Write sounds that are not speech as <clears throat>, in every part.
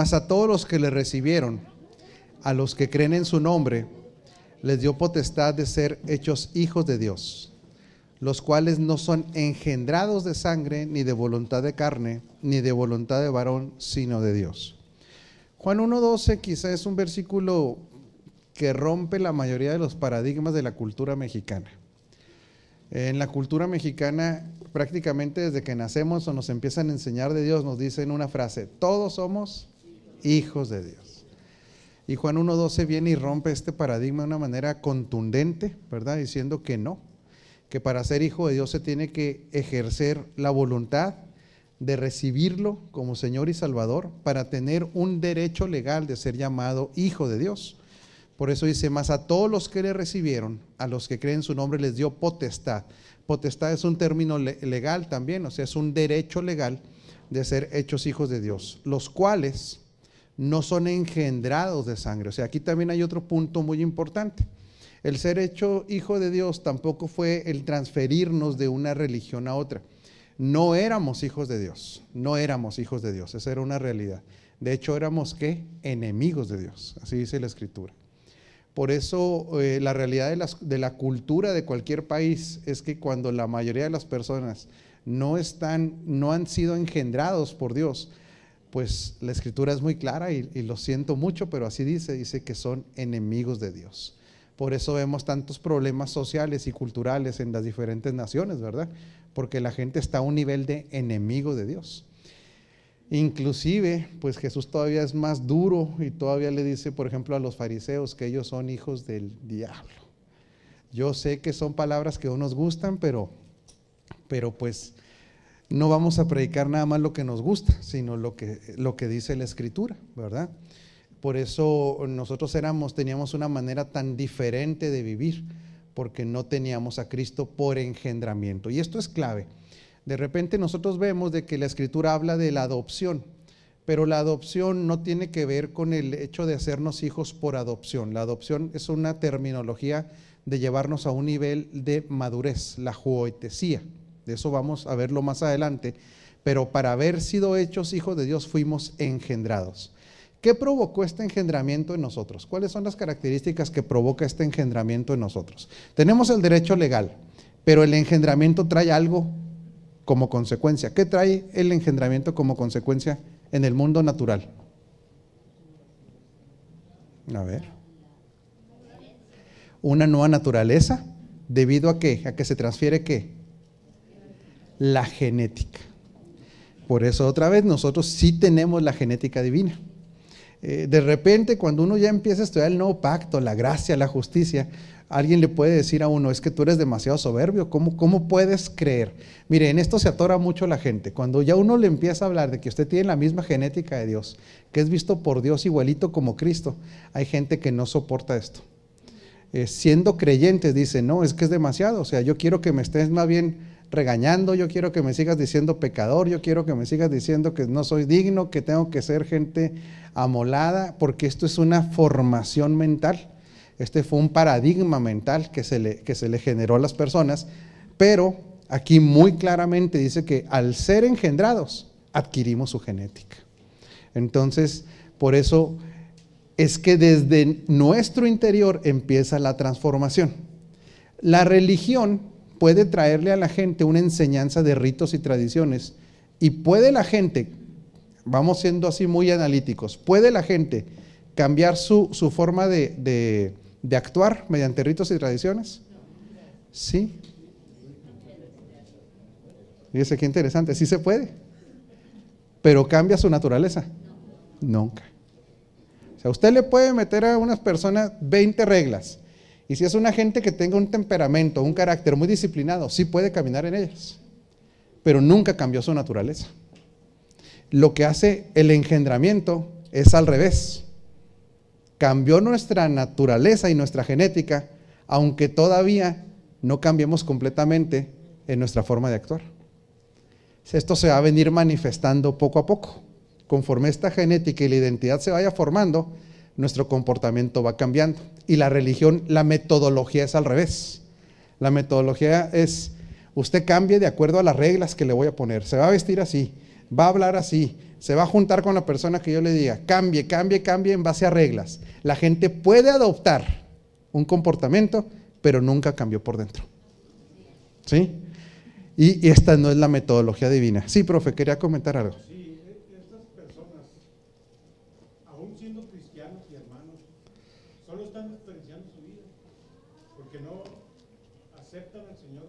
Mas a todos los que le recibieron, a los que creen en su nombre, les dio potestad de ser hechos hijos de Dios, los cuales no son engendrados de sangre, ni de voluntad de carne, ni de voluntad de varón, sino de Dios. Juan 1.12 quizá es un versículo que rompe la mayoría de los paradigmas de la cultura mexicana. En la cultura mexicana, prácticamente desde que nacemos o nos empiezan a enseñar de Dios, nos dicen una frase, todos somos hijos de Dios. Y Juan 1.12 viene y rompe este paradigma de una manera contundente, ¿verdad? Diciendo que no, que para ser hijo de Dios se tiene que ejercer la voluntad de recibirlo como Señor y Salvador para tener un derecho legal de ser llamado hijo de Dios. Por eso dice, más a todos los que le recibieron, a los que creen su nombre, les dio potestad. Potestad es un término legal también, o sea, es un derecho legal de ser hechos hijos de Dios, los cuales no son engendrados de sangre. O sea, aquí también hay otro punto muy importante. El ser hecho hijo de Dios tampoco fue el transferirnos de una religión a otra. No éramos hijos de Dios, no éramos hijos de Dios, esa era una realidad. De hecho, éramos qué? Enemigos de Dios, así dice la escritura. Por eso eh, la realidad de, de la cultura de cualquier país es que cuando la mayoría de las personas no están, no han sido engendrados por Dios, pues la escritura es muy clara y, lo siento mucho, pero así dice, dice que son enemigos de Dios. Por eso vemos tantos problemas sociales y culturales en las diferentes naciones, ¿verdad? Porque la gente está a un nivel de enemigo de Dios. Inclusive, pues Jesús todavía es más duro y todavía le dice, por ejemplo, a los fariseos que ellos son hijos del diablo. Yo sé que son palabras que no nos gustan, pero, pero pues no vamos a predicar nada más lo que nos gusta, sino lo que, lo que dice la escritura, ¿verdad? Por eso nosotros éramos, teníamos una manera tan diferente de vivir, porque no teníamos a Cristo por engendramiento. Y esto es clave. De repente nosotros vemos de que la escritura habla de la adopción, pero la adopción no tiene que ver con el hecho de hacernos hijos por adopción. La adopción es una terminología de llevarnos a un nivel de madurez, la juoetesía eso vamos a verlo más adelante, pero para haber sido hechos hijos de Dios fuimos engendrados. ¿Qué provocó este engendramiento en nosotros? ¿Cuáles son las características que provoca este engendramiento en nosotros? Tenemos el derecho legal, pero el engendramiento trae algo como consecuencia. ¿Qué trae el engendramiento como consecuencia en el mundo natural? A ver. Una nueva naturaleza, debido a qué? A que se transfiere qué? La genética. Por eso otra vez nosotros sí tenemos la genética divina. Eh, de repente cuando uno ya empieza a estudiar el nuevo pacto, la gracia, la justicia, alguien le puede decir a uno, es que tú eres demasiado soberbio, ¿cómo, cómo puedes creer? Mire, en esto se atora mucho la gente. Cuando ya uno le empieza a hablar de que usted tiene la misma genética de Dios, que es visto por Dios igualito como Cristo, hay gente que no soporta esto. Eh, siendo creyentes, dice, no, es que es demasiado, o sea, yo quiero que me estés más bien regañando, yo quiero que me sigas diciendo pecador, yo quiero que me sigas diciendo que no soy digno, que tengo que ser gente amolada, porque esto es una formación mental. Este fue un paradigma mental que se le, que se le generó a las personas, pero aquí muy claramente dice que al ser engendrados adquirimos su genética. Entonces, por eso es que desde nuestro interior empieza la transformación. La religión puede traerle a la gente una enseñanza de ritos y tradiciones. Y puede la gente, vamos siendo así muy analíticos, puede la gente cambiar su, forma de, de, actuar mediante ritos y tradiciones. Sí. Fíjese qué interesante, sí se puede. Pero cambia su naturaleza. Nunca. O sea, usted le puede meter a unas personas 20 reglas y si es una gente que tenga un temperamento, un carácter muy disciplinado, sí puede caminar en ellas, pero nunca cambió su naturaleza. Lo que hace el engendramiento es al revés. Cambió nuestra naturaleza y nuestra genética, aunque todavía no cambiemos completamente en nuestra forma de actuar. Esto se va a venir manifestando poco a poco. Conforme esta genética y la identidad se vaya formando, nuestro comportamiento va cambiando. Y la religión, la metodología es al revés. La metodología es, usted cambie de acuerdo a las reglas que le voy a poner. Se va a vestir así, va a hablar así, se va a juntar con la persona que yo le diga, cambie, cambie, cambie en base a reglas. La gente puede adoptar un comportamiento, pero nunca cambió por dentro. ¿Sí? Y, esta no es la metodología divina. Sí, profe, quería comentar algo. Sí, estas personas, aún siendo cristianos y hermanos, solo están desperdiciando su vida, porque no aceptan al Señor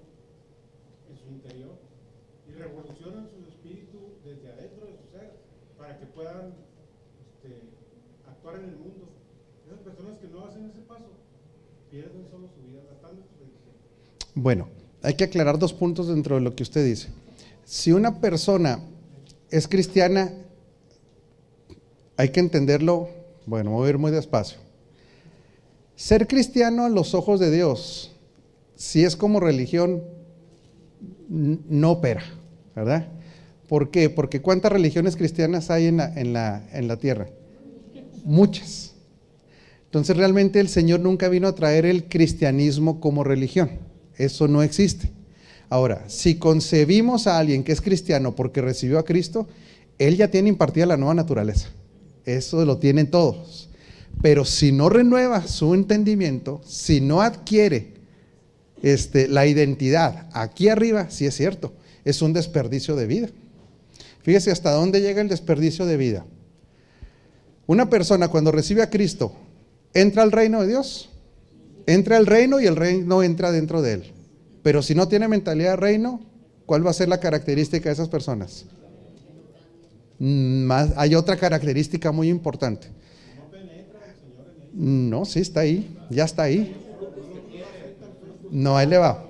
en su interior y revolucionan su espíritu desde adentro de su ser para que puedan este, en el mundo. Esas personas que no hacen ese paso pierden solo su vida, desperdiciando. Bueno, hay que aclarar dos puntos dentro de lo que usted dice. Si una persona es cristiana, hay que entenderlo, bueno, voy a ir muy despacio. Ser cristiano a los ojos de Dios, si es como religión, no opera, ¿verdad? ¿Por qué? Porque ¿cuántas religiones cristianas hay en la, en la, en la tierra? Muchas. Entonces realmente el Señor nunca vino a traer el cristianismo como religión. Eso no existe. Ahora, si concebimos a alguien que es cristiano porque recibió a Cristo, él ya tiene impartida la nueva naturaleza. Eso lo tienen todos. Pero si no renueva su entendimiento, si no adquiere este, la identidad aquí arriba, sí es cierto, es un desperdicio de vida. Fíjese hasta dónde llega el desperdicio de vida. Una persona cuando recibe a Cristo entra al reino de Dios, entra al reino y el reino entra dentro de él. Pero si no tiene mentalidad de reino, ¿cuál va a ser la característica de esas personas? Más, hay otra característica muy importante. No, sí, está ahí, ya está ahí. No, ahí le va.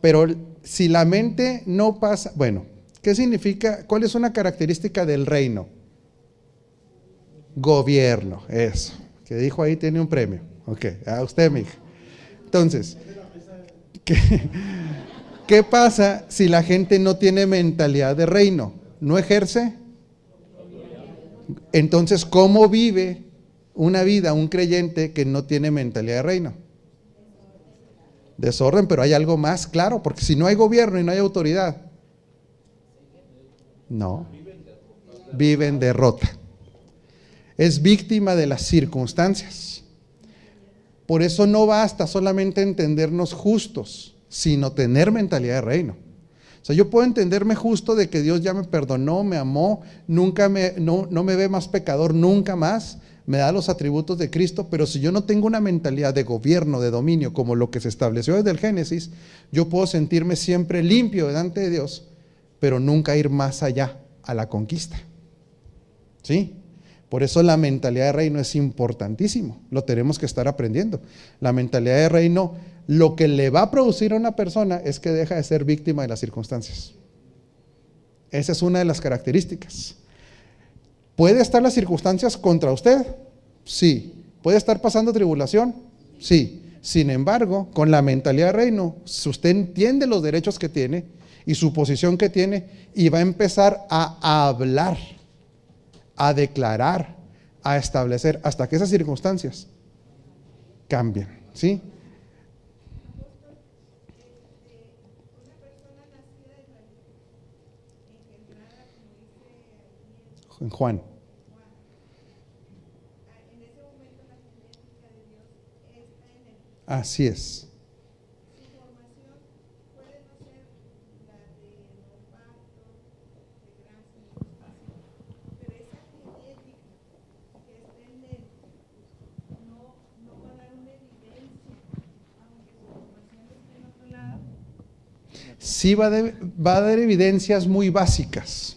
Pero si la mente no pasa, bueno, ¿qué significa? ¿Cuál es una característica del reino? Gobierno, eso. Que dijo ahí tiene un premio. Ok, a usted, mi Entonces, ¿qué, pasa si la gente no tiene mentalidad de reino? ¿No ejerce? Entonces, ¿cómo vive una vida un creyente que no tiene mentalidad de reino? Desorden, pero hay algo más claro, porque si no hay gobierno y no hay autoridad, no, vive en derrota. Es víctima de las circunstancias. Por eso no basta solamente entendernos justos, sino tener mentalidad de reino. O sea, yo puedo entenderme justo de que Dios ya me perdonó, me amó, nunca me, no, no me ve más pecador, nunca más, me da los atributos de Cristo, pero si yo no tengo una mentalidad de gobierno, de dominio, como lo que se estableció desde el Génesis, yo puedo sentirme siempre limpio delante de Dios, pero nunca ir más allá a la conquista. ¿Sí? Por eso la mentalidad de reino es importantísimo, lo tenemos que estar aprendiendo. La mentalidad de reino lo que le va a producir a una persona es que deja de ser víctima de las circunstancias. Esa es una de las características. ¿Puede estar las circunstancias contra usted? Sí. ¿Puede estar pasando tribulación? Sí. Sin embargo, con la mentalidad de reino, si usted entiende los derechos que tiene y su posición que tiene y va a empezar a hablar a declarar, a establecer, hasta que esas circunstancias cambien. ¿Sí? En Juan. Así es. Sí va, a dar evidencias muy básicas.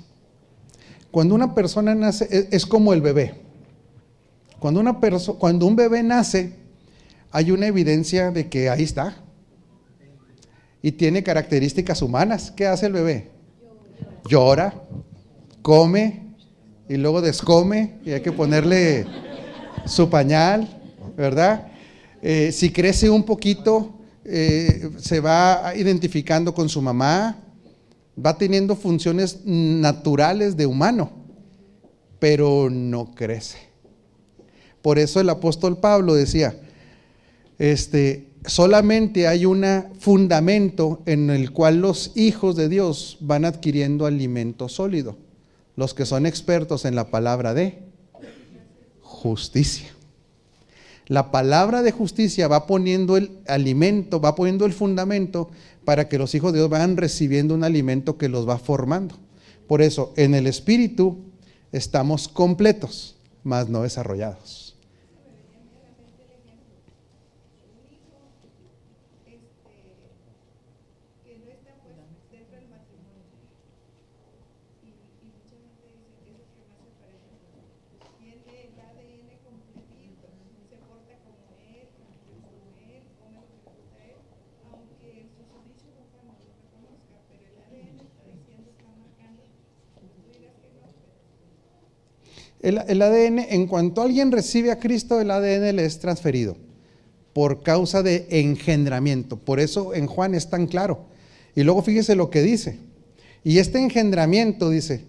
Cuando una persona nace, es, es como el bebé. Cuando un bebé nace, hay una evidencia de que ahí está. Y tiene características humanas. ¿Qué hace el bebé? Llora, come y luego descome y hay que ponerle su pañal, ¿verdad? Eh, si crece un poquito, eh, se va identificando con su mamá, va teniendo funciones naturales de humano, pero no crece. Por eso el apóstol Pablo decía, este, solamente hay un fundamento en el cual los hijos de Dios van adquiriendo alimento sólido, los que son expertos en la palabra de justicia. La palabra de justicia va poniendo el alimento, va poniendo el fundamento para que los hijos de Dios vayan recibiendo un alimento que los va formando. Por eso, en el espíritu estamos completos, mas no desarrollados. El, ADN, en cuanto alguien recibe a Cristo, el ADN le es transferido por causa de engendramiento. Por eso en Juan es tan claro. Y luego fíjese lo que dice. Y este engendramiento dice,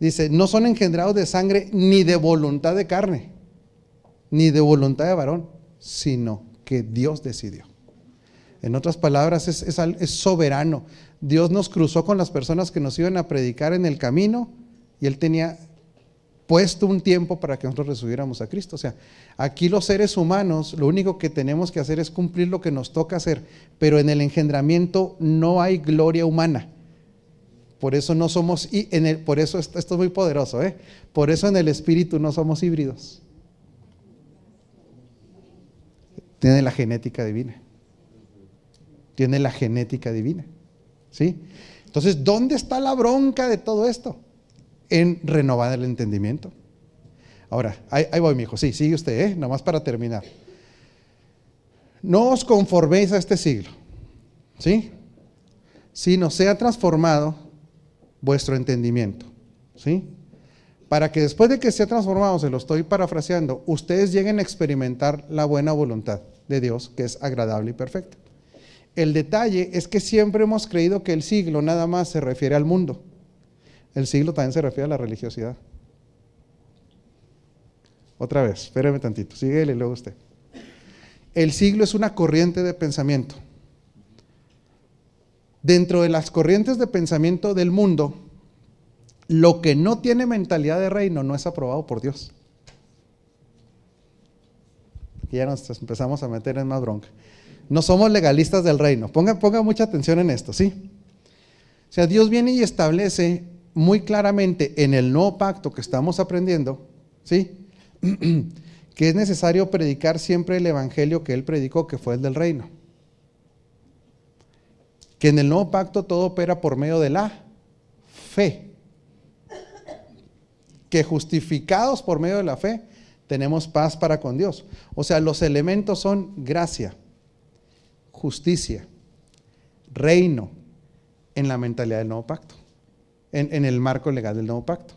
dice, no son engendrados de sangre ni de voluntad de carne, ni de voluntad de varón, sino que Dios decidió. En otras palabras, es, es soberano. Dios nos cruzó con las personas que nos iban a predicar en el camino y Él tenía puesto un tiempo para que nosotros recibiéramos a Cristo. O sea, aquí los seres humanos lo único que tenemos que hacer es cumplir lo que nos toca hacer, pero en el engendramiento no hay gloria humana. Por eso no somos, y en el, por eso esto, es muy poderoso, ¿eh? por eso en el espíritu no somos híbridos. Tiene la genética divina. Tiene la genética divina. ¿Sí? Entonces, ¿dónde está la bronca de todo esto? En renovar el entendimiento. Ahora, ahí, voy, mi hijo. Sí, sigue usted, ¿eh? Nomás para terminar. No os conforméis a este siglo, ¿sí? Sino sea transformado vuestro entendimiento, ¿sí? Para que después de que sea transformado, se lo estoy parafraseando, ustedes lleguen a experimentar la buena voluntad de Dios, que es agradable y perfecta. El detalle es que siempre hemos creído que el siglo nada más se refiere al mundo. El siglo también se refiere a la religiosidad. Otra vez, espéreme tantito, síguele luego usted. El siglo es una corriente de pensamiento. Dentro de las corrientes de pensamiento del mundo, lo que no tiene mentalidad de reino no es aprobado por Dios. Y ya nos empezamos a meter en más bronca. No somos legalistas del reino. Ponga mucha atención en esto, ¿sí? O sea, Dios viene y establece muy claramente en el nuevo pacto que estamos aprendiendo, ¿sí? <clears throat> que es necesario predicar siempre el evangelio que él predicó, que fue el del reino. Que en el nuevo pacto todo opera por medio de la fe. Que justificados por medio de la fe tenemos paz para con Dios. O sea, los elementos son gracia, justicia, reino en la mentalidad del nuevo pacto en, el marco legal del nuevo pacto.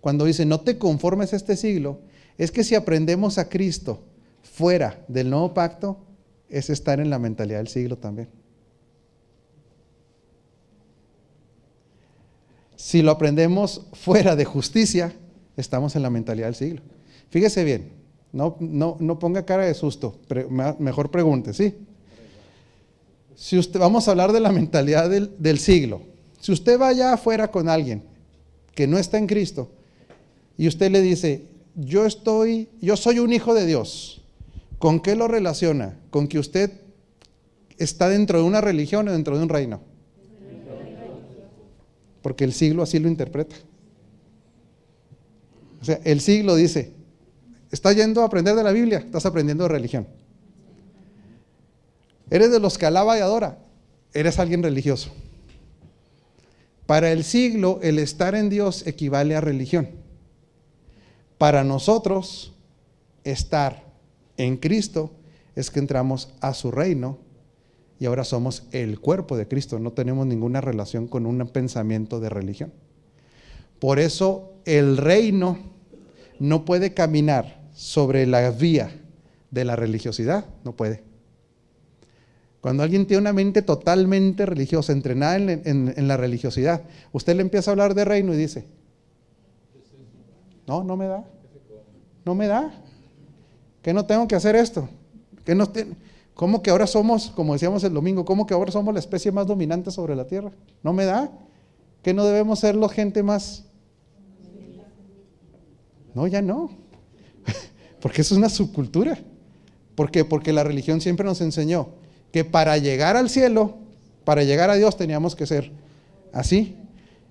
Cuando dice, no te conformes a este siglo, es que si aprendemos a Cristo fuera del nuevo pacto, es estar en la mentalidad del siglo también. Si lo aprendemos fuera de justicia, estamos en la mentalidad del siglo. Fíjese bien, no, no, no ponga cara de susto, mejor pregunte, ¿sí? Si usted, vamos a hablar de la mentalidad del, del siglo. Si usted va allá afuera con alguien que no está en Cristo y usted le dice, yo estoy, yo soy un hijo de Dios, ¿con qué lo relaciona? Con que usted está dentro de una religión o dentro de un reino. Porque el siglo así lo interpreta. O sea, el siglo dice, ¿estás yendo a aprender de la Biblia? Estás aprendiendo de religión. Eres de los que alaba y adora. Eres alguien religioso. Para el siglo, el estar en Dios equivale a religión. Para nosotros, estar en Cristo es que entramos a su reino y ahora somos el cuerpo de Cristo. No tenemos ninguna relación con un pensamiento de religión. Por eso el reino no puede caminar sobre la vía de la religiosidad, no puede. Cuando alguien tiene una mente totalmente religiosa, entrenada en, la religiosidad, usted le empieza a hablar de reino y dice, no, no me da. No me da. Que no tengo que hacer esto. ¿Cómo que ahora somos, como decíamos el domingo, cómo que ahora somos la especie más dominante sobre la tierra? ¿No me da? ¿Que no debemos ser la gente más? No, ya no. <laughs> Porque eso es una subcultura. ¿Por qué? Porque la religión siempre nos enseñó que para llegar al cielo, para llegar a Dios teníamos que ser así.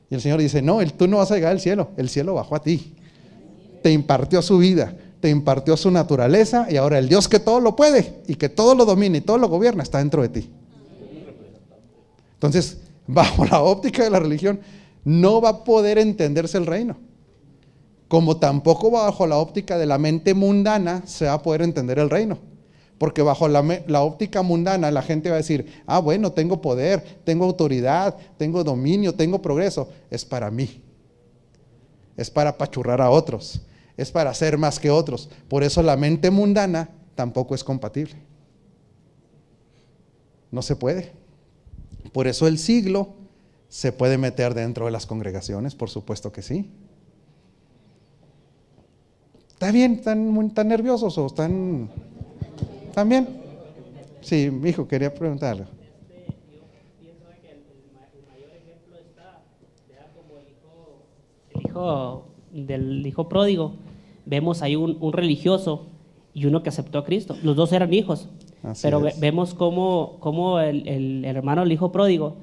Y el Señor dice, no, tú no vas a llegar al cielo, el cielo bajó a ti. Te impartió su vida, te impartió su naturaleza y ahora el Dios que todo lo puede y que todo lo domina y todo lo gobierna está dentro de ti. Entonces, <laughs> bajo la óptica de la religión, no va a poder entenderse el reino. Como tampoco bajo la óptica de la mente mundana se va a poder entender el reino. Porque bajo la, óptica mundana la gente va a decir, ah, bueno, tengo poder, tengo autoridad, tengo dominio, tengo progreso. Es para mí. Es para pachurrar a otros es para ser más que otros. Por eso la mente mundana tampoco es compatible. No se puede. Por eso el siglo se puede meter dentro de las congregaciones, por supuesto que sí. ¿Está bien? ¿Están, tan nerviosos o están, bien? Sí, mi hijo, quería preguntarle. el hijo del hijo pródigo vemos ahí un, religioso y uno que aceptó a Cristo. Los dos eran hijos. pero vemos cómo, cómo el, hermano, el hijo pródigo,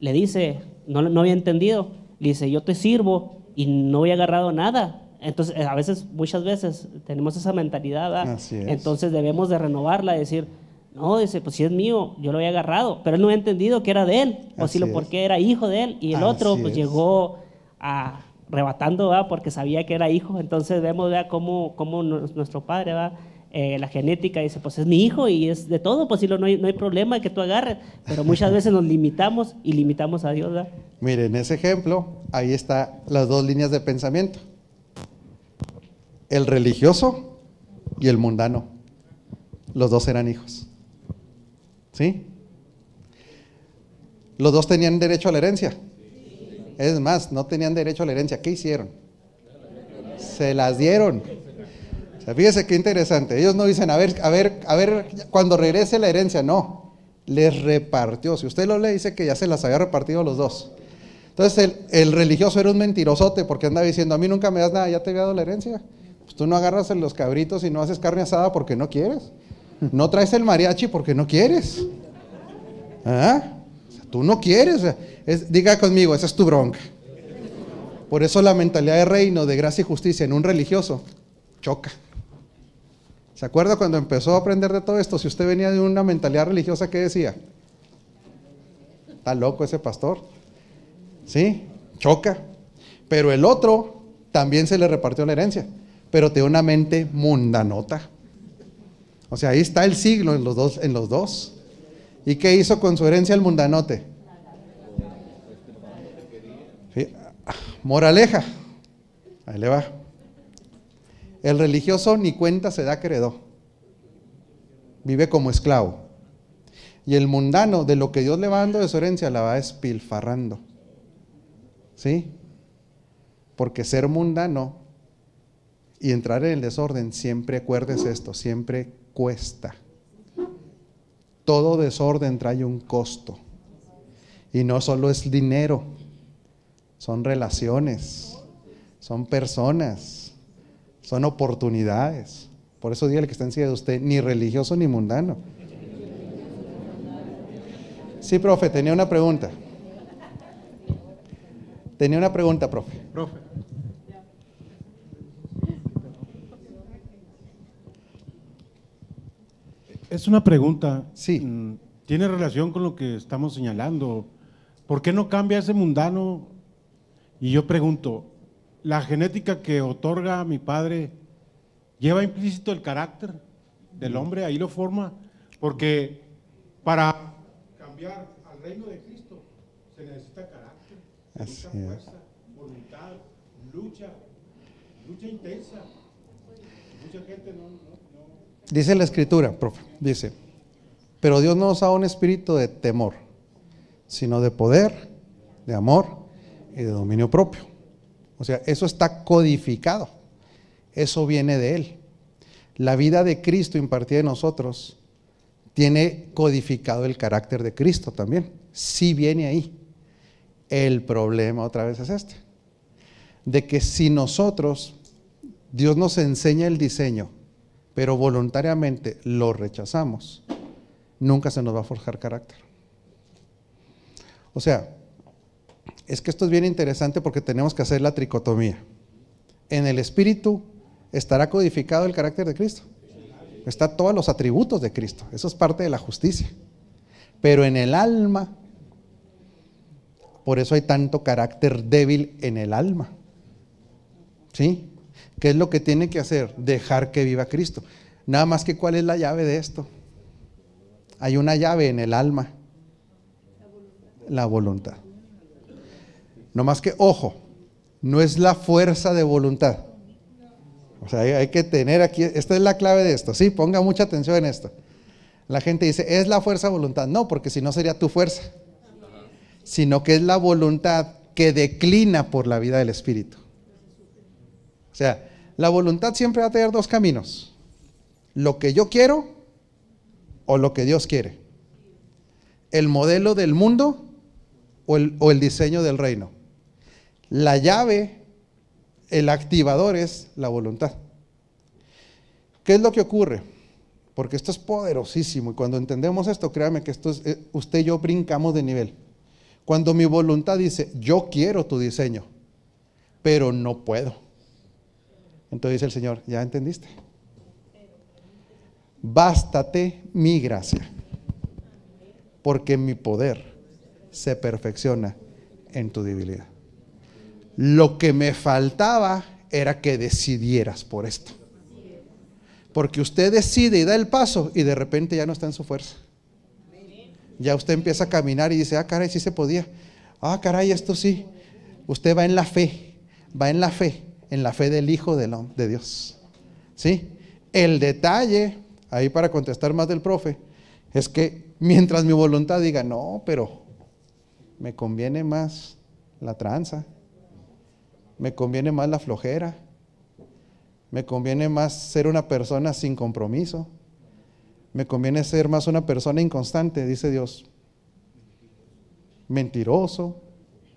le dice, no, no había entendido, le dice, yo te sirvo y no había agarrado nada. Entonces, a veces, muchas veces tenemos esa mentalidad, entonces debemos de renovarla, decir, no, dice, pues si es mío, yo lo había agarrado, pero él no había entendido que era de él, o si lo porque era hijo de él, y el otro pues llegó a, rebatando, porque sabía que era hijo. Entonces vemos ¿va? Cómo, cómo nuestro padre, ¿va? Eh, la genética dice, pues es mi hijo y es de todo, pues no hay, no hay problema que tú agarres. Pero muchas veces nos limitamos y limitamos a Dios. Miren, en ese ejemplo, ahí están las dos líneas de pensamiento. El religioso y el mundano. Los dos eran hijos. ¿Sí? Los dos tenían derecho a la herencia. Es más, no tenían derecho a la herencia. ¿Qué hicieron? Se las dieron. Fíjese qué interesante. Ellos no dicen, a ver, a ver, a ver, cuando regrese la herencia. No, les repartió. Si usted lo lee, dice que ya se las había repartido los dos. Entonces el, religioso era un mentirosote porque andaba diciendo, a mí nunca me das nada, ya te había dado la herencia. Pues tú no agarras los cabritos y no haces carne asada porque no quieres. No traes el mariachi porque no quieres. ¿Ah? Tú no quieres. diga conmigo, esa es tu bronca. Por eso la mentalidad de reino, de gracia y justicia en un religioso choca. ¿Se acuerda cuando empezó a aprender de todo esto? Si usted venía de una mentalidad religiosa, ¿qué decía? Está loco ese pastor. ¿Sí? Choca. Pero el otro también se le repartió la herencia, pero tiene una mente mundanota. O sea, ahí está el siglo en los dos. En los dos. ¿Y qué hizo con su herencia el mundanote? Moraleja. Ahí le va. El religioso ni cuenta se da credo. Vive como esclavo. Y el mundano, de lo que Dios le va dando de su herencia, la va espilfarrando. ¿Sí? Porque ser mundano y entrar en el desorden, siempre acuérdese esto, siempre cuesta. Todo desorden trae un costo. Y no solo es dinero, son relaciones, son personas, son oportunidades. Por eso dígale que está encima de usted, ni religioso ni mundano. Sí, profe, tenía una pregunta. Tenía una pregunta, profe. Profe. Es una pregunta. Sí. Mm, tiene relación con lo que estamos señalando. ¿Por qué no cambia ese mundano? Y yo pregunto, ¿la genética que otorga mi padre lleva implícito el carácter del hombre? Ahí lo forma. Porque para cambiar al reino de Cristo se necesita carácter, se necesita fuerza, voluntad, lucha, lucha intensa. Mucha gente no Dice la escritura, profe, dice, pero Dios no nos da un espíritu de temor, sino de poder, de amor y de dominio propio. O sea, eso está codificado, eso viene de Él. La vida de Cristo impartida en nosotros tiene codificado el carácter de Cristo también. Sí viene ahí. El problema otra vez es este. De que si nosotros, Dios nos enseña el diseño, pero voluntariamente lo rechazamos, nunca se nos va a forjar carácter. O sea, es que esto es bien interesante porque tenemos que hacer la tricotomía. En el espíritu estará codificado el carácter de Cristo. Está todos los atributos de Cristo. Eso es parte de la justicia. Pero en el alma, por eso hay tanto carácter débil en el alma. ¿Sí? ¿Qué es lo que tiene que hacer? Dejar que viva Cristo. Nada más que cuál es la llave de esto. Hay una llave en el alma. La voluntad. No más que, ojo, no es la fuerza de voluntad. O sea, hay, que tener aquí, esta es la clave de esto, sí, ponga mucha atención en esto. La gente dice, es la fuerza de voluntad. No, porque si no sería tu fuerza, sino que es la voluntad que declina por la vida del Espíritu. O sea, la voluntad siempre va a tener dos caminos. Lo que yo quiero o lo que Dios quiere. El modelo del mundo o el, o el diseño del reino. La llave el activador es la voluntad. ¿Qué es lo que ocurre? Porque esto es poderosísimo y cuando entendemos esto, créame que esto es, eh, usted y yo brincamos de nivel. Cuando mi voluntad dice, yo quiero tu diseño, pero no puedo. Entonces dice el Señor, ¿ya entendiste? Bástate mi gracia, porque mi poder se perfecciona en tu debilidad. Lo que me faltaba era que decidieras por esto. Porque usted decide y da el paso y de repente ya no está en su fuerza. Ya usted empieza a caminar y dice, ah, caray, sí se podía. Ah, caray, esto sí. Usted va en la fe, va en la fe, en la fe del Hijo de, Dios. ¿Sí? El detalle, ahí para contestar más del profe, es que mientras mi voluntad diga, no, pero me conviene más la tranza, me conviene más la flojera. Me conviene más ser una persona sin compromiso. Me conviene ser más una persona inconstante, dice Dios. Mentiroso,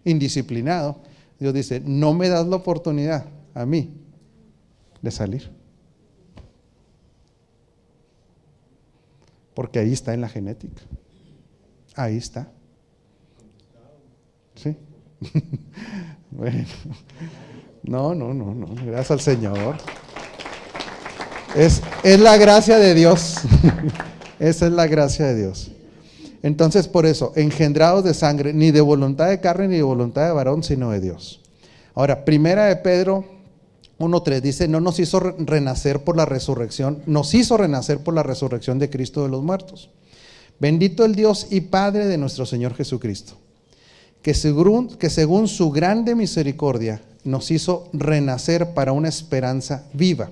indisciplinado. Dios dice, no me das la oportunidad a mí de salir. Porque ahí está en la genética. Ahí está. ¿Sí? <laughs> bueno, no, no, no, no, gracias al Señor. Es, es la gracia de Dios. <laughs> Esa es la gracia de Dios. Entonces, por eso, engendrados de sangre, ni de voluntad de carne ni de voluntad de varón, sino de Dios. Ahora, primera de Pedro 1.3 dice, no nos hizo renacer por la resurrección, nos hizo renacer por la resurrección de Cristo de los muertos. Bendito el Dios y Padre de nuestro Señor Jesucristo que según, que según su grande misericordia nos hizo renacer para una esperanza viva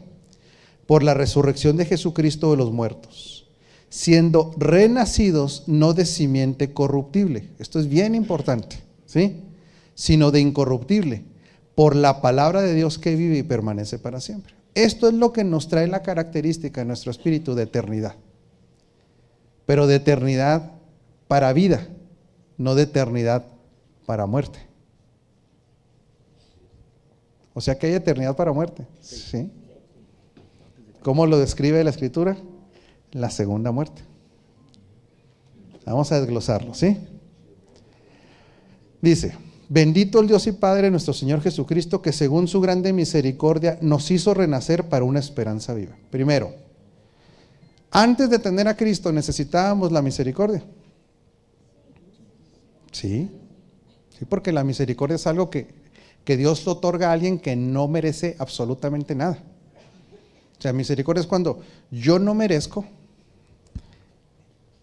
por la resurrección de Jesucristo de los muertos, siendo renacidos no de simiente corruptible, esto es bien importante, ¿sí? Sino de incorruptible, por la palabra de Dios que vive y permanece para siempre. Esto es lo que nos trae la característica de nuestro espíritu de eternidad, pero de eternidad para vida, no de eternidad para muerte. O sea que hay eternidad para muerte. ¿Sí? ¿Cómo lo describe la escritura? La segunda muerte. Vamos a desglosarlo, ¿sí? Dice, bendito el Dios y Padre nuestro Señor Jesucristo, que según su grande misericordia nos hizo renacer para una esperanza viva. Primero, antes de tener a Cristo necesitábamos la misericordia. ¿Sí? Porque la misericordia es algo que, que Dios otorga a alguien que no merece absolutamente nada. O sea, misericordia es cuando yo no merezco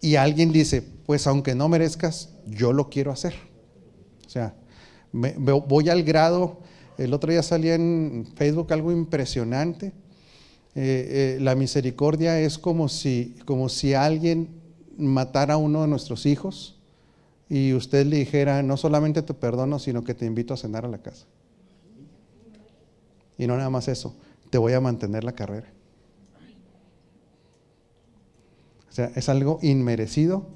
y alguien dice, pues aunque no merezcas, yo lo quiero hacer. O sea, voy al grado, el otro día salía en Facebook algo impresionante. Eh, eh, la misericordia es como si, como si alguien matara a uno de nuestros hijos y usted le dijera, no solamente te perdono, sino que te invito a cenar a la casa. Y no nada más eso, te voy a mantener la carrera. O sea, es algo inmerecido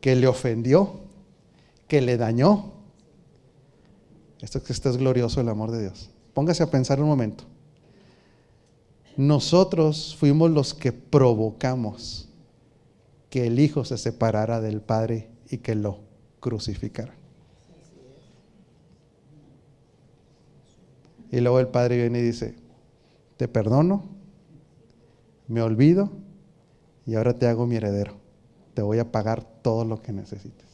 que le ofendió, que le dañó. Esto, es glorioso el amor de Dios. Póngase a pensar un momento. Nosotros fuimos los que provocamos que el Hijo se separara del Padre y que lo crucificara. Y luego el Padre viene y dice, te perdono, me olvido y ahora te hago mi heredero. Te voy a pagar todo lo que necesites.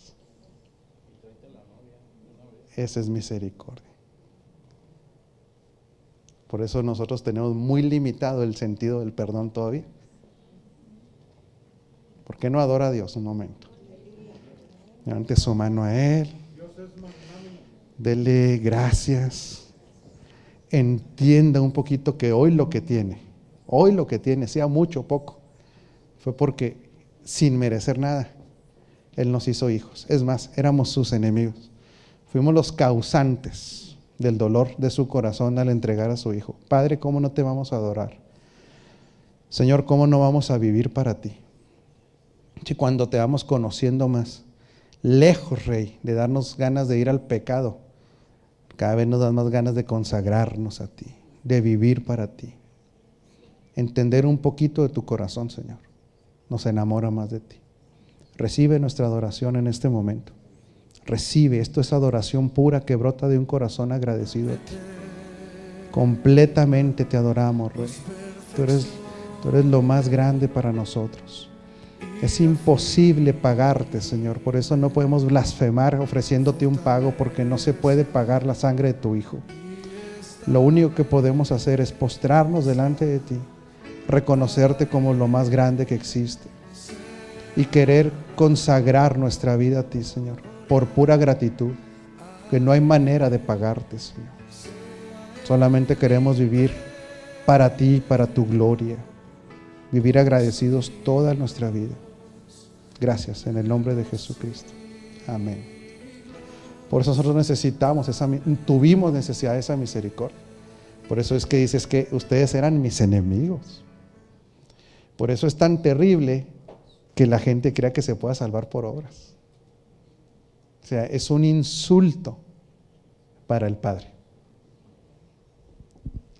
Esa es misericordia. Por eso nosotros tenemos muy limitado el sentido del perdón todavía. ¿Por qué no adora a Dios un momento? Levante su mano a Él. Dele gracias. Entienda un poquito que hoy lo que tiene, hoy lo que tiene, sea mucho o poco, fue porque sin merecer nada, Él nos hizo hijos. Es más, éramos sus enemigos. Fuimos los causantes del dolor de su corazón al entregar a su Hijo. Padre, ¿cómo no te vamos a adorar? Señor, ¿cómo no vamos a vivir para ti? Si cuando te vamos conociendo más, lejos, Rey, de darnos ganas de ir al pecado, cada vez nos dan más ganas de consagrarnos a ti, de vivir para ti. Entender un poquito de tu corazón, Señor, nos enamora más de ti. Recibe nuestra adoración en este momento. Recibe, esto es adoración pura que brota de un corazón agradecido a ti. Completamente te adoramos, Rey. Tú eres, tú eres lo más grande para nosotros. Es imposible pagarte, Señor. Por eso no podemos blasfemar ofreciéndote un pago porque no se puede pagar la sangre de tu Hijo. Lo único que podemos hacer es postrarnos delante de ti, reconocerte como lo más grande que existe y querer consagrar nuestra vida a ti, Señor, por pura gratitud, que no hay manera de pagarte, Señor. Solamente queremos vivir para ti, para tu gloria, vivir agradecidos toda nuestra vida. Gracias en el nombre de Jesucristo. Amén. Por eso nosotros necesitamos esa, tuvimos necesidad de esa misericordia. Por eso es que dices que ustedes eran mis enemigos. Por eso es tan terrible que la gente crea que se pueda salvar por obras. O sea, es un insulto para el Padre.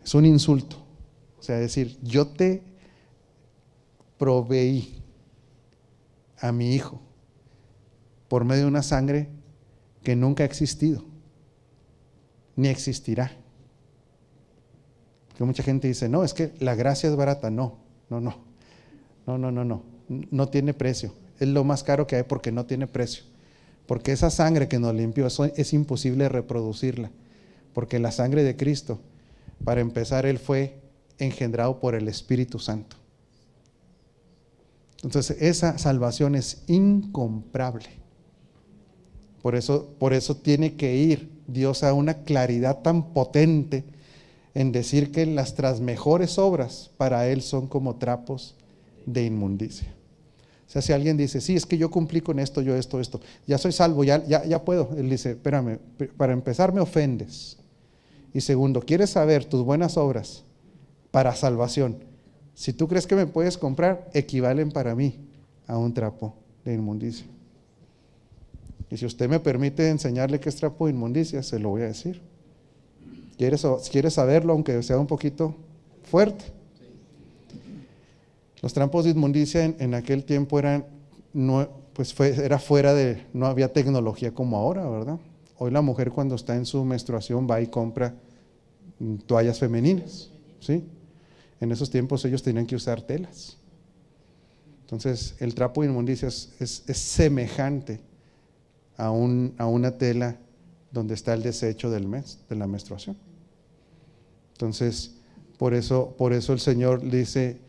Es un insulto. O sea, decir, yo te proveí a mi hijo por medio de una sangre que nunca ha existido, ni existirá. Que mucha gente dice, no, es que la gracia es barata. No, no, no, no, no, no, no, no tiene precio. Es lo más caro que hay porque no tiene precio. Porque esa sangre que nos limpió, es imposible reproducirla. Porque la sangre de Cristo, para empezar, Él fue engendrado por el Espíritu Santo. Entonces, esa salvación es incomparable. Por eso, por eso tiene que ir Dios a una claridad tan potente en decir que las mejores obras para Él son como trapos de inmundicia. O sea, si alguien dice, sí, es que yo cumplí con esto, yo esto, esto, ya soy salvo, ya, ya, ya puedo. Él dice, espérame, para empezar me ofendes. Y segundo, ¿quieres saber tus buenas obras para salvación? Si tú crees que me puedes comprar, equivalen para mí a un trapo de inmundicia. Y si usted me permite enseñarle qué es trapo de inmundicia, se lo voy a decir. ¿Quieres, ¿Quieres saberlo aunque sea un poquito fuerte? Los trampos de inmundicia en, aquel tiempo eran, pues era fuera de, no había tecnología como ahora, ¿verdad? Hoy la mujer cuando está en su menstruación va y compra mm, toallas femeninas, ¿sí? En esos tiempos ellos tenían que usar telas. Entonces, el trapo de inmundicia es, semejante a, a, una tela donde está el desecho del mes, de la menstruación. Entonces, por eso, por eso el Señor dice,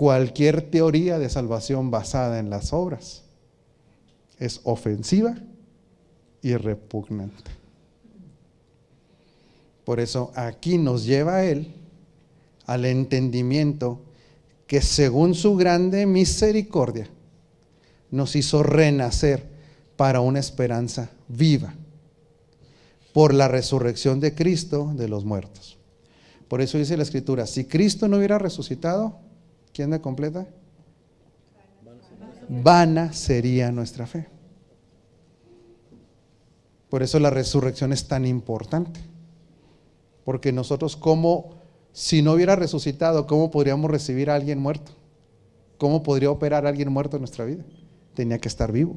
cualquier teoría de salvación basada en las obras es ofensiva y repugnante. Por eso aquí nos lleva Él al entendimiento que según su grande misericordia nos hizo renacer para una esperanza viva por la resurrección de Cristo de los muertos. Por eso dice la escritura, si Cristo no hubiera resucitado, ¿quién me completa? vana sería nuestra fe. Por eso la resurrección es tan importante. Porque nosotros, como si no hubiera resucitado, ¿cómo podríamos recibir a alguien muerto? ¿Cómo podría operar a alguien muerto en nuestra vida? Tenía que estar vivo.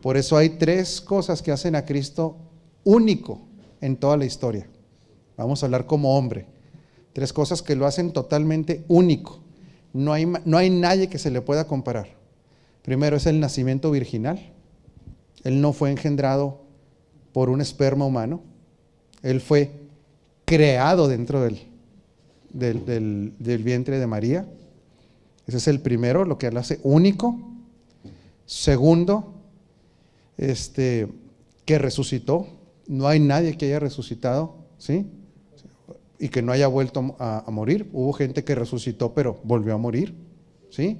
Por eso hay tres cosas que hacen a Cristo único en toda la historia. Vamos a hablar como hombre. Tres cosas que lo hacen totalmente único. No hay, no hay nadie que se le pueda comparar. Primero es el nacimiento virginal. Él no fue engendrado por un esperma humano. Él fue creado dentro del, del, del vientre de María. Ese es el primero, lo que él hace único. Segundo, este, que resucitó. No hay nadie que haya resucitado, ¿sí? Y que no haya vuelto a, morir. Hubo gente que resucitó, pero volvió a morir, ¿sí?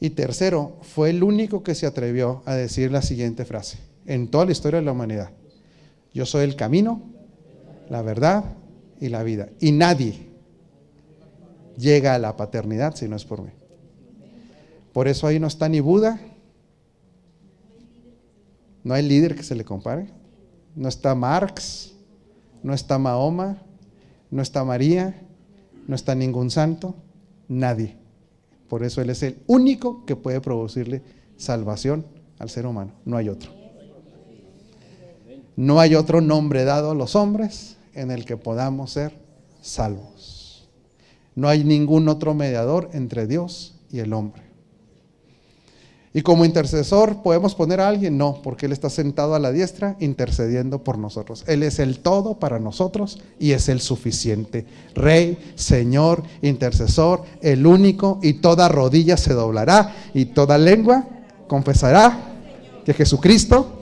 Y tercero, fue el único que se atrevió a decir la siguiente frase en toda la historia de la humanidad. Yo soy el camino, la verdad y la vida. Y nadie llega a la paternidad si no es por mí. Por eso ahí no está ni Buda, no hay líder que se le compare, no está Marx, no está Mahoma, no está María, no está ningún santo, nadie. Por eso Él es el único que puede producirle salvación al ser humano, no hay otro. No hay otro nombre dado a los hombres en el que podamos ser salvos. No hay ningún otro mediador entre Dios y el hombre. Y como intercesor, ¿podemos poner a alguien? No, porque Él está sentado a la diestra intercediendo por nosotros. Él es el todo para nosotros y es el suficiente. Rey, Señor, intercesor, el único y toda rodilla se doblará y toda lengua confesará que Jesucristo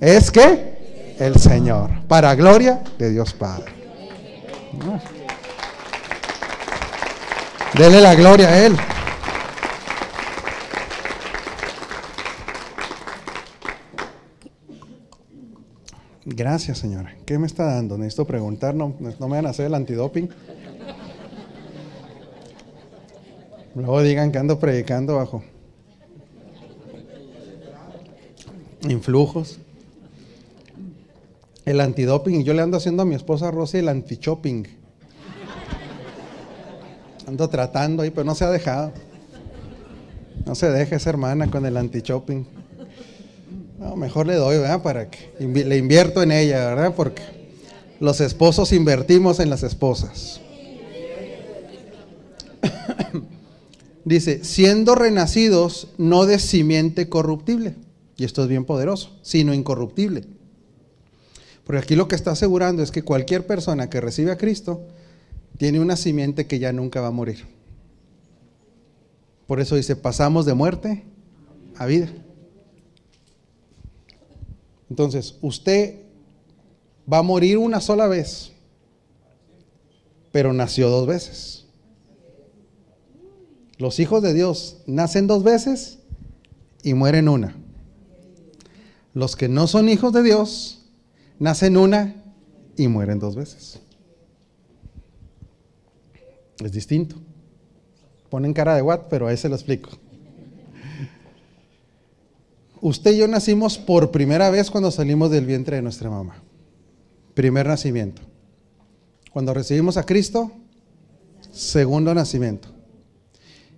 es que el Señor, para gloria de Dios Padre. Dele la gloria a Él. Gracias, señora. ¿Qué me está dando? Necesito preguntar, no, no me van a hacer el antidoping. Luego digan que ando predicando bajo influjos. El antidoping, y yo le ando haciendo a mi esposa Rosy el anti-shopping. Ando tratando ahí, pero no se ha dejado. No se deje esa hermana con el anti-shopping. No, mejor le doy, ¿verdad? Para que le invierto en ella, ¿verdad? Porque los esposos invertimos en las esposas. <coughs> Dice, siendo renacidos no de simiente corruptible, y esto es bien poderoso, sino incorruptible. Porque aquí lo que está asegurando es que cualquier persona que recibe a Cristo tiene una simiente que ya nunca va a morir. Por eso dice, pasamos de muerte a vida. Entonces, usted va a morir una sola vez, pero nació dos veces. Los hijos de Dios nacen dos veces y mueren una. Los que no son hijos de Dios nacen una y mueren dos veces. Es distinto. Ponen cara de what, pero ahí se lo explico. Usted y yo nacimos por primera vez cuando salimos del vientre de nuestra mamá. Primer nacimiento. Cuando recibimos a Cristo, segundo nacimiento.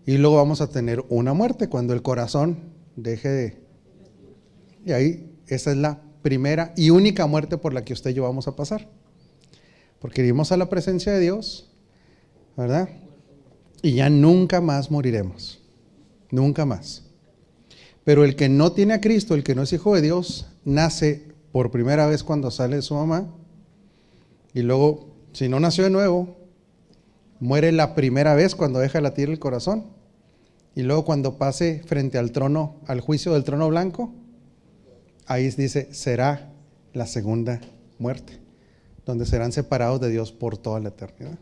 Y luego vamos a tener una muerte cuando el corazón deje de... Y ahí esa es la primera y única muerte por la que usted y yo vamos a pasar. Porque iremos a la presencia de Dios ¿verdad? Y ya nunca más moriremos, nunca más. Pero el que no tiene a Cristo, el que no es hijo de Dios, nace por primera vez cuando sale de su mamá y luego, si no nació de nuevo, muere la primera vez cuando deja latir el corazón y luego cuando pase frente al trono, al juicio del trono blanco, ahí dice, será la segunda muerte, donde serán separados de Dios por toda la eternidad.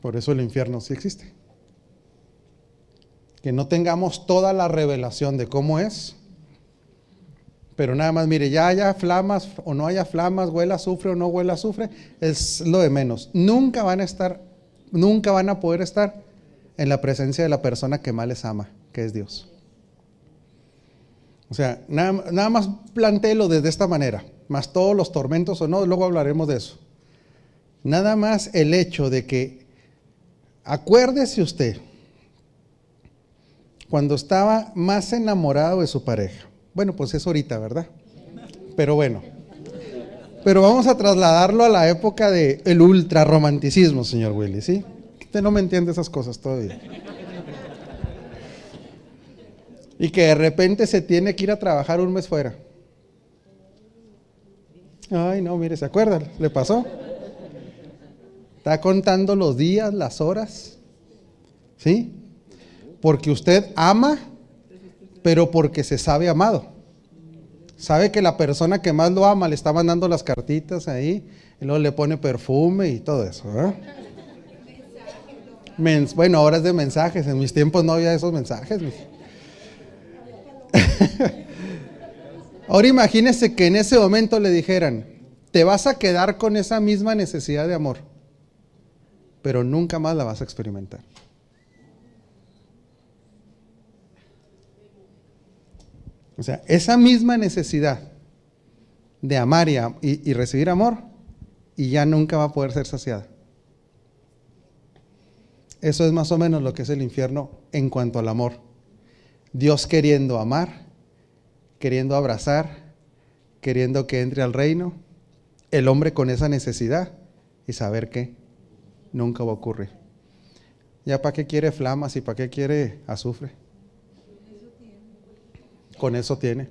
Por eso el infierno sí existe. Que no tengamos toda la revelación de cómo es, pero nada más, mire, ya haya flamas o no haya flamas, huela azufre o no huela azufre, es lo de menos. Nunca van a estar, nunca van a poder estar en la presencia de la persona que más les ama, que es Dios. O sea, nada, nada más plantéelo desde esta manera, más todos los tormentos o no, luego hablaremos de eso. Nada más el hecho de que, acuérdese usted, cuando estaba más enamorado de su pareja. Bueno, pues es ahorita, ¿verdad? Pero bueno. Pero vamos a trasladarlo a la época del el ultra romanticismo, señor Willy, ¿sí? Usted no me entiende esas cosas todavía. Y que de repente se tiene que ir a trabajar un mes fuera. Ay, no, mire, ¿se acuerdan? ¿Le pasó? Está contando los días, las horas. ¿Sí? Porque usted ama, pero porque se sabe amado. Sabe que la persona que más lo ama le está mandando las cartitas ahí, y luego le pone perfume y todo eso. bueno, ahora es de mensajes. En mis tiempos no había esos mensajes. <laughs> ahora imagínese que en ese momento le dijeran, te vas a quedar con esa misma necesidad de amor, pero nunca más la vas a experimentar. O sea, esa misma necesidad de amar y, recibir amor, y ya nunca va a poder ser saciada. Eso es más o menos lo que es el infierno en cuanto al amor. Dios queriendo amar, queriendo abrazar, queriendo que entre al reino, el hombre con esa necesidad y saber que nunca va a ocurrir. ¿Ya para qué quiere flamas y para qué quiere azufre? Con eso tiene.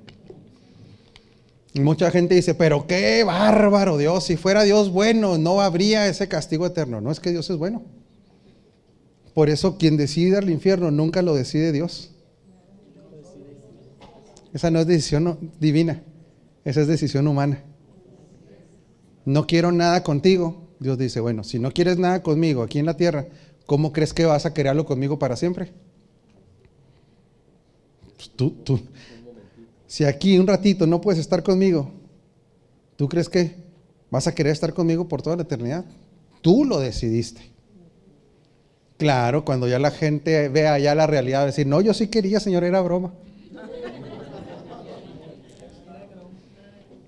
Y mucha gente dice, pero qué bárbaro Dios, si fuera Dios bueno, no habría ese castigo eterno. No es que Dios es bueno. Por eso quien decide al infierno nunca lo decide Dios. Esa no es decisión divina, esa es decisión humana. No quiero nada contigo. Dios dice, bueno, si no quieres nada conmigo aquí en la tierra, ¿cómo crees que vas a quererlo conmigo para siempre? Tú, tú, si aquí un ratito no puedes estar conmigo, ¿tú crees que vas a querer estar conmigo por toda la eternidad? Tú lo decidiste. Claro, cuando ya la gente vea ya la realidad, va a decir, no, yo sí quería, Señor, era broma.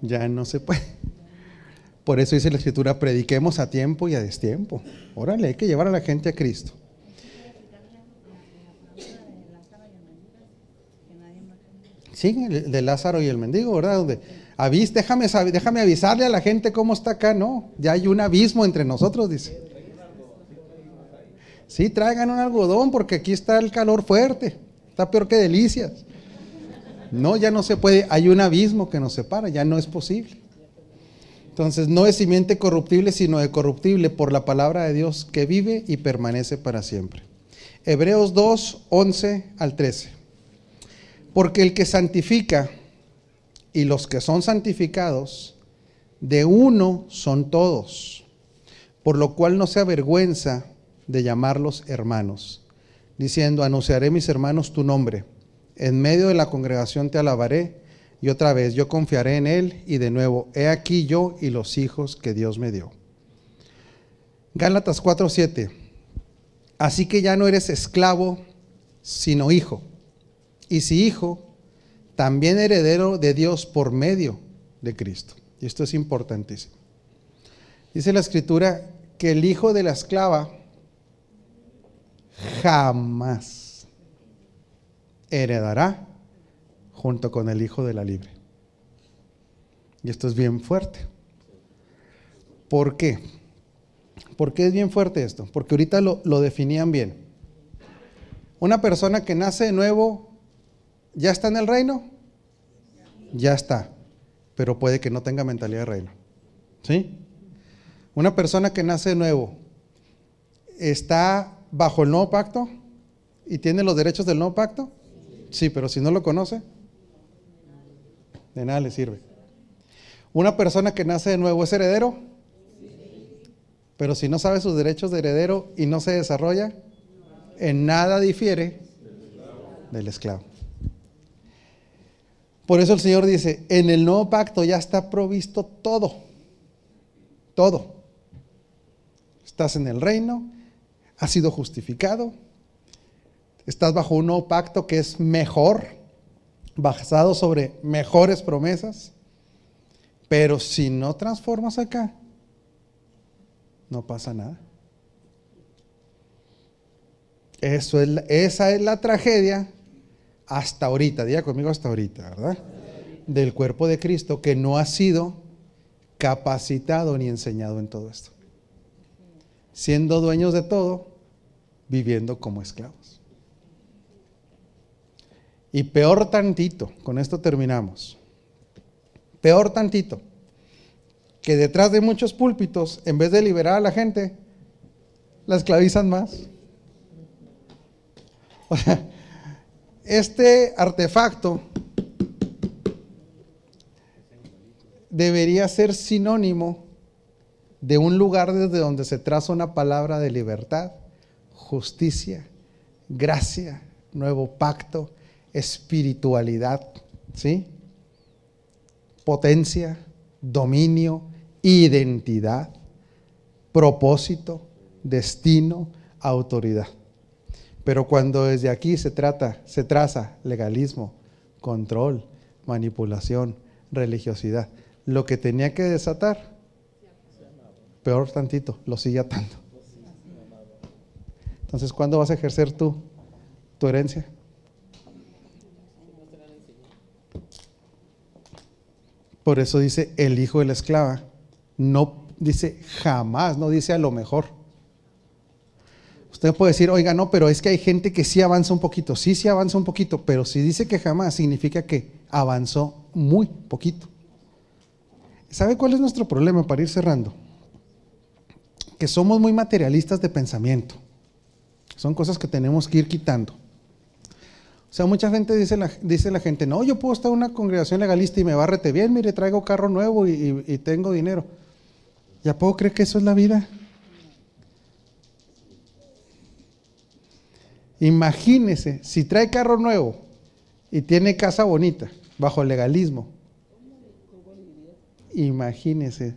Ya no se puede. Por eso dice la Escritura, prediquemos a tiempo y a destiempo. Órale, hay que llevar a la gente a Cristo. Sí, de Lázaro y el mendigo, ¿verdad? Donde, avis, déjame, déjame avisarle a la gente cómo está acá. No, ya hay un abismo entre nosotros, dice. Sí, traigan un algodón porque aquí está el calor fuerte. Está peor que delicias. No, ya no se puede. Hay un abismo que nos separa, ya no es posible. Entonces, no es simiente corruptible, sino de corruptible por la palabra de Dios que vive y permanece para siempre. Hebreos 2, 11 al 13. Porque el que santifica y los que son santificados, de uno son todos, por lo cual no se avergüenza de llamarlos hermanos, diciendo, anunciaré mis hermanos tu nombre, en medio de la congregación te alabaré, y otra vez yo confiaré en él, y de nuevo, he aquí yo y los hijos que Dios me dio. Gálatas 4:7, así que ya no eres esclavo, sino hijo y si hijo, también heredero de Dios por medio de Cristo. Y esto es importantísimo. Dice la escritura que el hijo de la esclava jamás heredará junto con el hijo de la libre. Y esto es bien fuerte. ¿Por qué? ¿Por qué es bien fuerte esto? Porque ahorita lo, lo definían bien. Una persona que nace de nuevo ¿Ya está en el reino? Ya está, pero puede que no tenga mentalidad de reino. ¿Sí? Una persona que nace de nuevo está bajo el nuevo pacto y tiene los derechos del nuevo pacto. Sí, pero si no lo conoce, de nada le sirve. Una persona que nace de nuevo es heredero, pero si no sabe sus derechos de heredero y no se desarrolla, en nada difiere del esclavo. Por eso el Señor dice, en el nuevo pacto ya está provisto todo, todo. Estás en el reino, has sido justificado, Estás bajo un nuevo pacto que es mejor, basado sobre mejores promesas. Pero si no transformas acá, no pasa nada. Eso es, esa es la tragedia hasta ahorita, diga conmigo hasta ahorita, ¿verdad? Del cuerpo de Cristo que no ha sido capacitado ni enseñado en todo esto. Siendo dueños de todo, viviendo como esclavos. Y peor tantito, con esto terminamos. Peor tantito, que detrás de muchos púlpitos, en vez de liberar a la gente, la esclavizan más. <laughs> O sea, este artefacto debería ser sinónimo de un lugar desde donde se traza una palabra de libertad, justicia, gracia, nuevo pacto, espiritualidad, ¿sí? Potencia, dominio, identidad, propósito, destino, autoridad. Pero cuando desde aquí se trata, se traza legalismo, control, manipulación, religiosidad, lo que tenía que desatar, peor tantito, lo sigue atando. Entonces, ¿cuándo vas a ejercer tú tu herencia? Por eso dice el hijo de la esclava, no dice jamás, no dice a lo mejor. Usted puede decir, oiga, no, pero es que hay gente que sí avanza un poquito. Sí, sí avanza un poquito, pero si dice que jamás, significa que avanzó muy poquito. ¿Sabe cuál es nuestro problema para ir cerrando? Que somos muy materialistas de pensamiento. Son cosas que tenemos que ir quitando. O sea, mucha gente dice la, dice la gente, no, yo puedo estar en una congregación legalista y me barrete bien, mire, traigo carro nuevo y, y tengo dinero. ¿Ya puedo creer que eso es la vida? Imagínese, si trae carro nuevo y tiene casa bonita, bajo legalismo, imagínese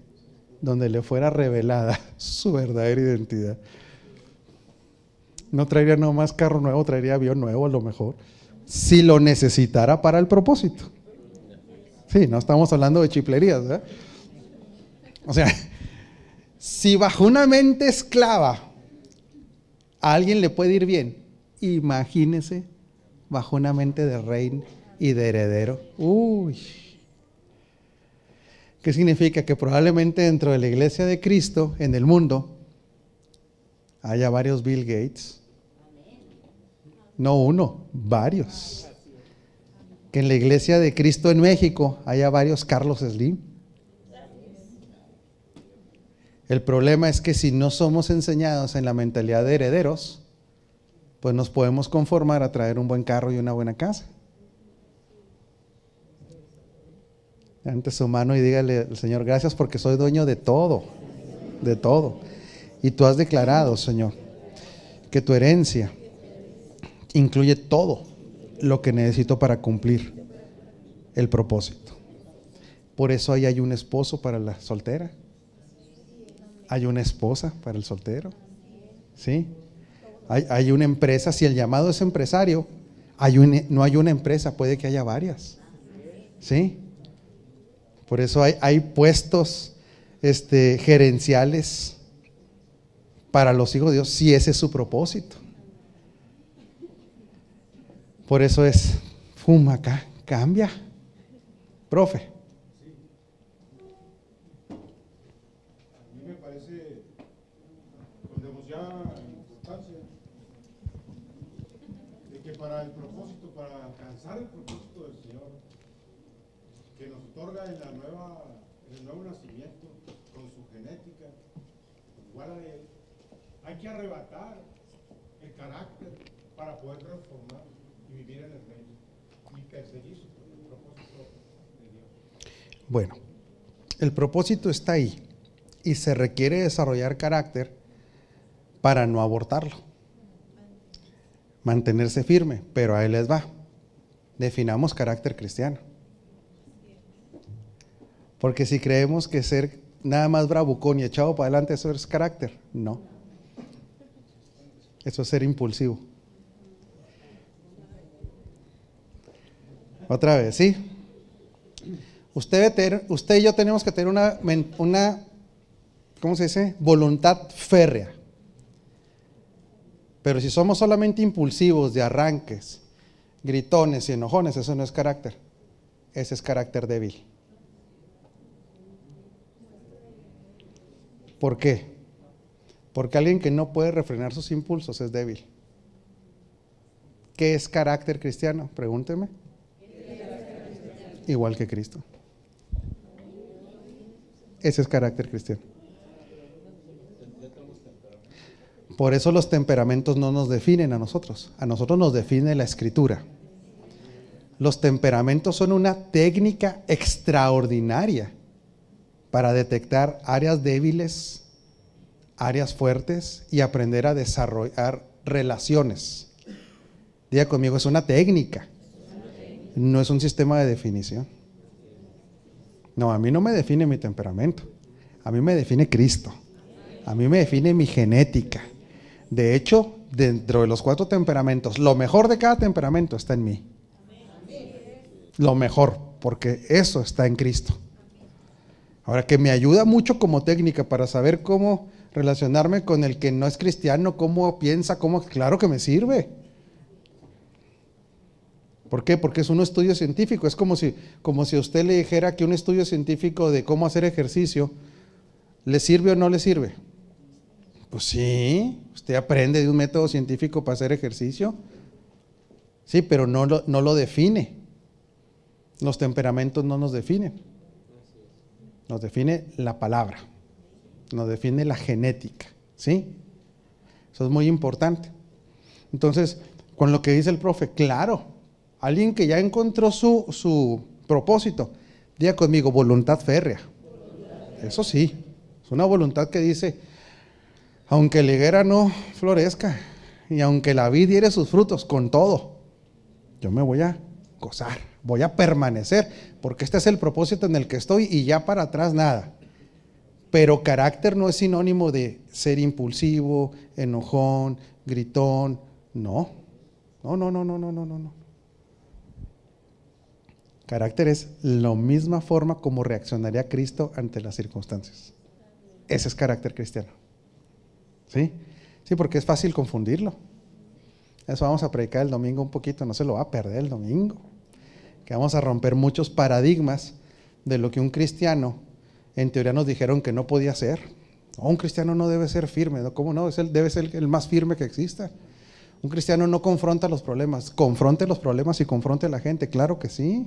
donde le fuera revelada <laughs> su verdadera identidad. No traería más carro nuevo, traería avión nuevo a lo mejor, si lo necesitara para el propósito. Sí, no estamos hablando de chiplerías, ¿verdad? O sea, <laughs> si bajo una mente esclava a alguien le puede ir bien, Imagínese bajo una mente de rey y de heredero. Uy. ¿Qué significa? Que probablemente dentro de la iglesia de Cristo, en el mundo, haya varios Bill Gates. No uno, varios. Que en la iglesia de Cristo en México haya varios Carlos Slim. El problema es que si no somos enseñados en la mentalidad de herederos, pues nos podemos conformar a traer un buen carro y una buena casa. Ante su mano y dígale al Señor, gracias porque soy dueño de todo, de todo. Y tú has declarado, Señor, que tu herencia incluye todo lo que necesito para cumplir el propósito. Por eso ahí hay un esposo para la soltera. Hay una esposa para el soltero. ¿Sí? Hay, una empresa, si el llamado es empresario, hay no hay una empresa, puede que haya varias. ¿Sí? Por eso hay, hay puestos este, gerenciales para los hijos de Dios, si ese es su propósito. Por eso es, fuma cambia. Profe. El propósito, para alcanzar el propósito del Señor, que nos otorga en, la nueva, el nuevo nacimiento, con su genética, igual a Él, hay que arrebatar el carácter para poder transformar y vivir en el reino y perseguir su propósito de Dios. Bueno, el propósito está ahí y se requiere desarrollar carácter para no abortarlo mantenerse firme, pero ahí les va. Definamos carácter cristiano. Porque si creemos que ser nada más bravucón y echado para adelante, eso es carácter, no. Eso es ser impulsivo. Otra vez, ¿sí? Usted, usted y yo tenemos que tener una, una ¿cómo se dice? Voluntad férrea pero si somos solamente impulsivos de arranques, gritones y enojones, eso no es carácter. Ese es carácter débil. ¿Por qué? Porque alguien que no puede refrenar sus impulsos es débil. ¿Qué es carácter cristiano? Pregúnteme. Igual que Cristo. Ese es carácter cristiano. Por eso los temperamentos no nos definen a nosotros, a nosotros nos define la escritura. Los temperamentos son una técnica extraordinaria para detectar áreas débiles, áreas fuertes y aprender a desarrollar relaciones. Diga conmigo, es una técnica, no es un sistema de definición. No, a mí no me define mi temperamento, a mí me define Cristo, a mí me define mi genética. De hecho, dentro de los cuatro temperamentos, lo mejor de cada temperamento está en mí. Lo mejor, porque eso está en Cristo. Ahora que me ayuda mucho como técnica para saber cómo relacionarme con el que no es cristiano, cómo piensa, cómo, claro que me sirve. ¿Por qué? Porque es un estudio científico. Es como si, como si usted le dijera que un estudio científico de cómo hacer ejercicio, ¿le sirve o no le sirve? Pues sí, usted aprende de un método científico para hacer ejercicio. Sí, pero no lo, no lo define. Los temperamentos no nos definen. Nos define la palabra. Nos define la genética. ¿Sí? Eso es muy importante. Entonces, con lo que dice el profe, claro, alguien que ya encontró su, su propósito, diga conmigo, voluntad férrea. Eso sí, es una voluntad que dice, aunque la higuera no florezca y aunque la vid diere sus frutos, con todo, yo me voy a gozar, voy a permanecer, porque este es el propósito en el que estoy y ya para atrás nada. Pero carácter no es sinónimo de ser impulsivo, enojón, gritón, no. No, no, no, no, no, no, no. Carácter es la misma forma como reaccionaría Cristo ante las circunstancias. Ese es carácter cristiano. ¿Sí? Sí, porque es fácil confundirlo. Eso vamos a predicar el domingo un poquito, no se lo va a perder el domingo. Que vamos a romper muchos paradigmas de lo que un cristiano, en teoría nos dijeron que no podía ser. un cristiano no debe ser firme. ¿cómo no? Es el, debe ser el más firme que exista. Un cristiano no confronta los problemas, confronte los problemas y confronte a la gente, claro que sí.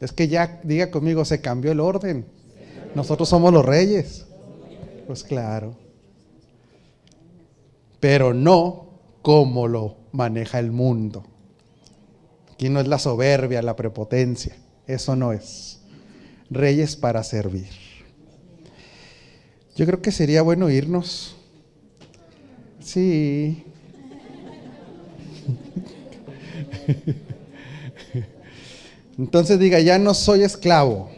Es que ya, diga conmigo, se cambió el orden. Nosotros somos los reyes. Pues claro pero no como lo maneja el mundo. Aquí no es la soberbia, la prepotencia, eso no es. Reyes para servir. Yo creo que sería bueno irnos. Sí. <laughs> Entonces diga, ya no soy esclavo,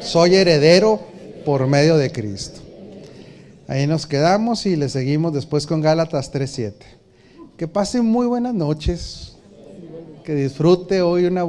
soy heredero por medio de Cristo. Ahí nos quedamos y le seguimos después con Gálatas 3.7. Que pasen muy buenas noches. Que disfrute hoy una